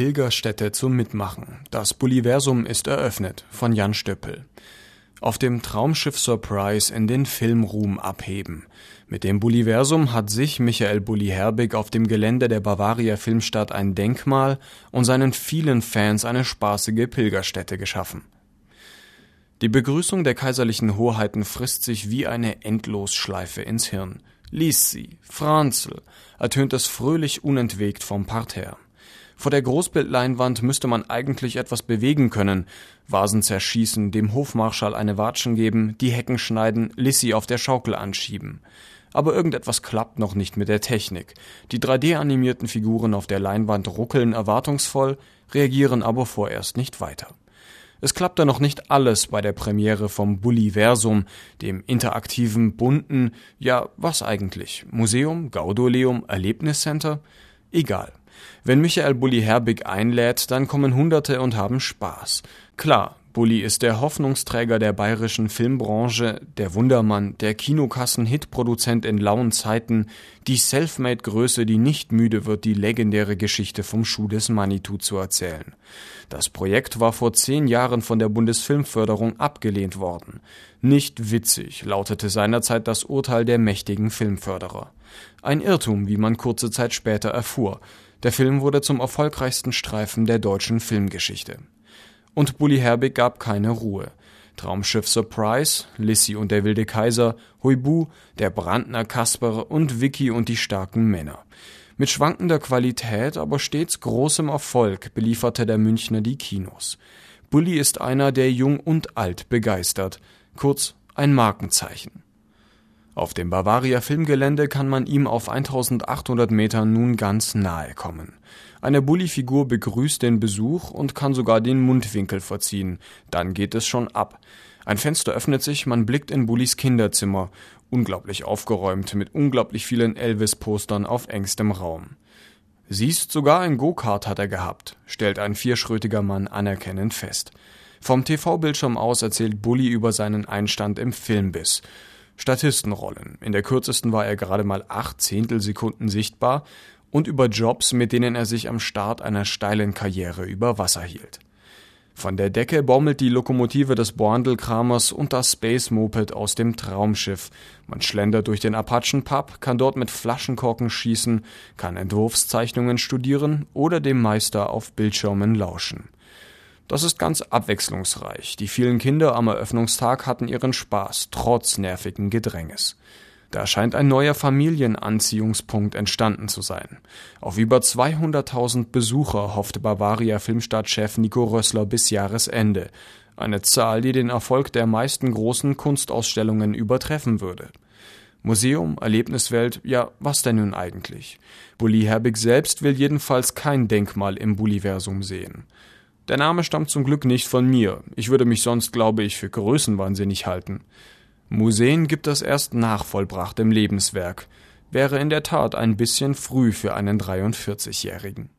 Pilgerstätte zum Mitmachen. Das Bulliversum ist eröffnet von Jan Stöppel. Auf dem Traumschiff Surprise in den Filmruhm abheben. Mit dem Bulliversum hat sich Michael Bulli Herbig auf dem Gelände der Bavaria Filmstadt ein Denkmal und seinen vielen Fans eine spaßige Pilgerstätte geschaffen. Die Begrüßung der kaiserlichen Hoheiten frisst sich wie eine Endlosschleife ins Hirn. Lies sie, Franzl, ertönt es fröhlich unentwegt vom Parterre. Vor der Großbildleinwand müsste man eigentlich etwas bewegen können. Vasen zerschießen, dem Hofmarschall eine Watschen geben, die Hecken schneiden, Lissy auf der Schaukel anschieben. Aber irgendetwas klappt noch nicht mit der Technik. Die 3D-animierten Figuren auf der Leinwand ruckeln erwartungsvoll, reagieren aber vorerst nicht weiter. Es klappte noch nicht alles bei der Premiere vom Bulliversum, dem interaktiven, bunten, ja, was eigentlich? Museum, Gaudoleum, Erlebniscenter? Egal. Wenn Michael Bulli Herbig einlädt, dann kommen Hunderte und haben Spaß. Klar, Bulli ist der Hoffnungsträger der bayerischen Filmbranche, der Wundermann, der Kinokassen-Hitproduzent in lauen Zeiten, die Selfmade-Größe, die nicht müde wird, die legendäre Geschichte vom Schuh des Manitou zu erzählen. Das Projekt war vor zehn Jahren von der Bundesfilmförderung abgelehnt worden. Nicht witzig, lautete seinerzeit das Urteil der mächtigen Filmförderer. Ein Irrtum, wie man kurze Zeit später erfuhr. Der Film wurde zum erfolgreichsten Streifen der deutschen Filmgeschichte. Und Bully Herbig gab keine Ruhe. Traumschiff Surprise, Lissy und der wilde Kaiser, Huibu, der Brandner Kasper und Vicky und die starken Männer. Mit schwankender Qualität, aber stets großem Erfolg belieferte der Münchner die Kinos. Bully ist einer, der jung und alt begeistert. Kurz ein Markenzeichen. Auf dem Bavaria Filmgelände kann man ihm auf 1800 Metern nun ganz nahe kommen. Eine Bulli-Figur begrüßt den Besuch und kann sogar den Mundwinkel verziehen. Dann geht es schon ab. Ein Fenster öffnet sich, man blickt in Bullis Kinderzimmer. Unglaublich aufgeräumt, mit unglaublich vielen Elvis-Postern auf engstem Raum. Siehst, sogar ein Go-Kart hat er gehabt, stellt ein vierschrötiger Mann anerkennend fest. Vom TV-Bildschirm aus erzählt Bulli über seinen Einstand im Filmbiss. Statistenrollen. In der kürzesten war er gerade mal acht Zehntelsekunden sichtbar und über Jobs, mit denen er sich am Start einer steilen Karriere über Wasser hielt. Von der Decke baumelt die Lokomotive des Borndelkramers und das Space Moped aus dem Traumschiff. Man schlendert durch den Apachen Pub, kann dort mit Flaschenkorken schießen, kann Entwurfszeichnungen studieren oder dem Meister auf Bildschirmen lauschen. Das ist ganz abwechslungsreich. Die vielen Kinder am Eröffnungstag hatten ihren Spaß, trotz nervigen Gedränges. Da scheint ein neuer Familienanziehungspunkt entstanden zu sein. Auf über 200.000 Besucher hoffte Bavaria Filmstadtchef Nico Rössler bis Jahresende. Eine Zahl, die den Erfolg der meisten großen Kunstausstellungen übertreffen würde. Museum, Erlebniswelt, ja, was denn nun eigentlich? Bulli Herbig selbst will jedenfalls kein Denkmal im Bulliversum sehen. Der Name stammt zum Glück nicht von mir. Ich würde mich sonst, glaube ich, für größenwahnsinnig halten. Museen gibt es erst nach vollbrachtem Lebenswerk. Wäre in der Tat ein bisschen früh für einen 43-Jährigen.